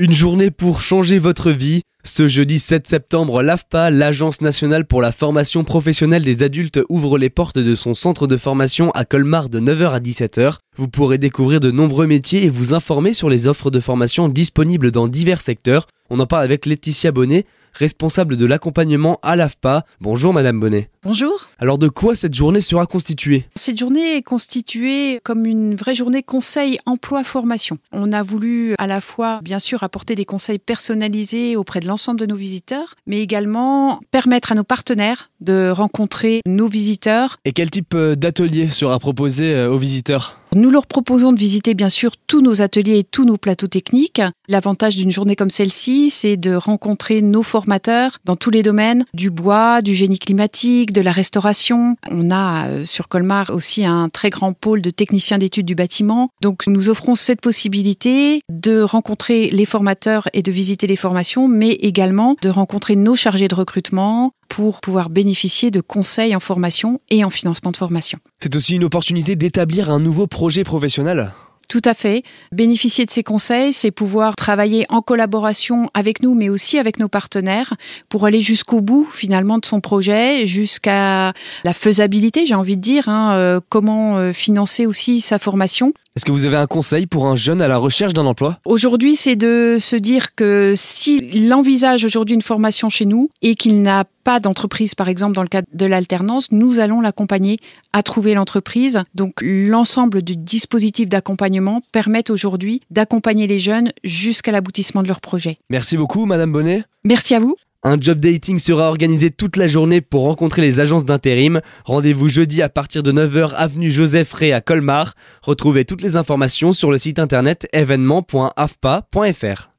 Une journée pour changer votre vie. Ce jeudi 7 septembre, l'AFPA, l'Agence nationale pour la formation professionnelle des adultes, ouvre les portes de son centre de formation à Colmar de 9h à 17h. Vous pourrez découvrir de nombreux métiers et vous informer sur les offres de formation disponibles dans divers secteurs. On en parle avec Laetitia Bonnet, responsable de l'accompagnement à l'AFPA. Bonjour Madame Bonnet. Bonjour. Alors de quoi cette journée sera constituée? Cette journée est constituée comme une vraie journée conseil emploi formation. On a voulu à la fois bien sûr apporter des conseils personnalisés auprès de l'ensemble de nos visiteurs, mais également permettre à nos partenaires de rencontrer nos visiteurs. Et quel type euh, d'atelier sera proposé euh, aux visiteurs? Nous leur proposons de visiter bien sûr tous nos ateliers et tous nos plateaux techniques. L'avantage d'une journée comme celle-ci, c'est de rencontrer nos formateurs dans tous les domaines, du bois, du génie climatique, de la restauration. On a euh, sur Colmar aussi un très grand pôle de techniciens d'études du bâtiment. Donc nous offrons cette possibilité de rencontrer les formateurs et de visiter les formations, mais également de rencontrer nos chargés de recrutement, pour pouvoir bénéficier de conseils en formation et en financement de formation. C'est aussi une opportunité d'établir un nouveau projet professionnel tout à fait. Bénéficier de ces conseils, c'est pouvoir travailler en collaboration avec nous, mais aussi avec nos partenaires, pour aller jusqu'au bout finalement de son projet, jusqu'à la faisabilité, j'ai envie de dire, hein, euh, comment euh, financer aussi sa formation. Est-ce que vous avez un conseil pour un jeune à la recherche d'un emploi? Aujourd'hui, c'est de se dire que s'il envisage aujourd'hui une formation chez nous et qu'il n'a pas d'entreprise, par exemple dans le cadre de l'alternance, nous allons l'accompagner à trouver l'entreprise. Donc l'ensemble du dispositif d'accompagnement permet aujourd'hui d'accompagner les jeunes jusqu'à l'aboutissement de leur projet. Merci beaucoup, Madame Bonnet. Merci à vous. Un job dating sera organisé toute la journée pour rencontrer les agences d'intérim. Rendez-vous jeudi à partir de 9h avenue Joseph Ray à Colmar. Retrouvez toutes les informations sur le site internet événement.afpa.fr.